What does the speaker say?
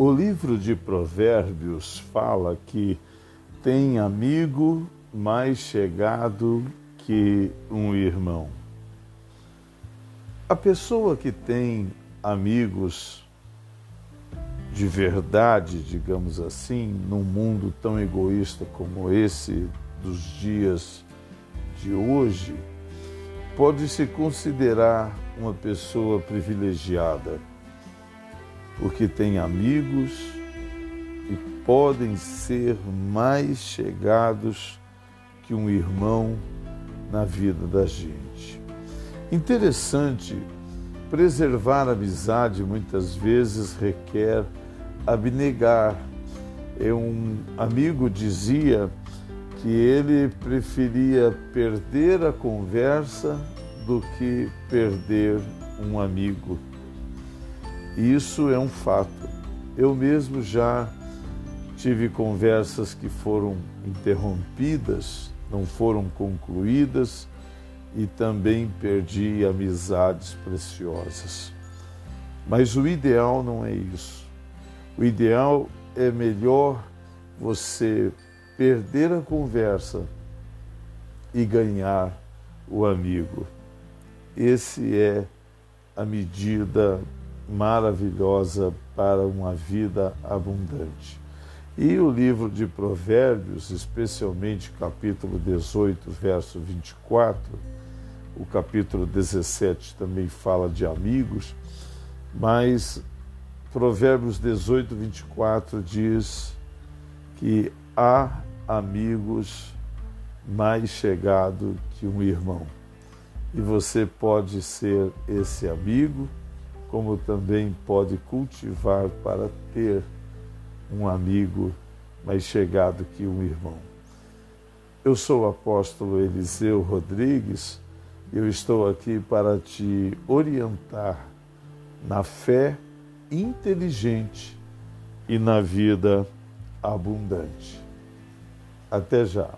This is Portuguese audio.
O livro de Provérbios fala que tem amigo mais chegado que um irmão. A pessoa que tem amigos de verdade, digamos assim, num mundo tão egoísta como esse dos dias de hoje, pode se considerar uma pessoa privilegiada porque tem amigos e podem ser mais chegados que um irmão na vida da gente. Interessante, preservar a amizade muitas vezes requer abnegar. Um amigo dizia que ele preferia perder a conversa do que perder um amigo. Isso é um fato. Eu mesmo já tive conversas que foram interrompidas, não foram concluídas e também perdi amizades preciosas. Mas o ideal não é isso. O ideal é melhor você perder a conversa e ganhar o amigo. Esse é a medida maravilhosa para uma vida abundante. E o livro de Provérbios, especialmente capítulo 18, verso 24, o capítulo 17 também fala de amigos, mas Provérbios 18, 24 diz que há amigos mais chegado que um irmão. E você pode ser esse amigo como também pode cultivar para ter um amigo mais chegado que um irmão. Eu sou o apóstolo Eliseu Rodrigues e eu estou aqui para te orientar na fé inteligente e na vida abundante. Até já.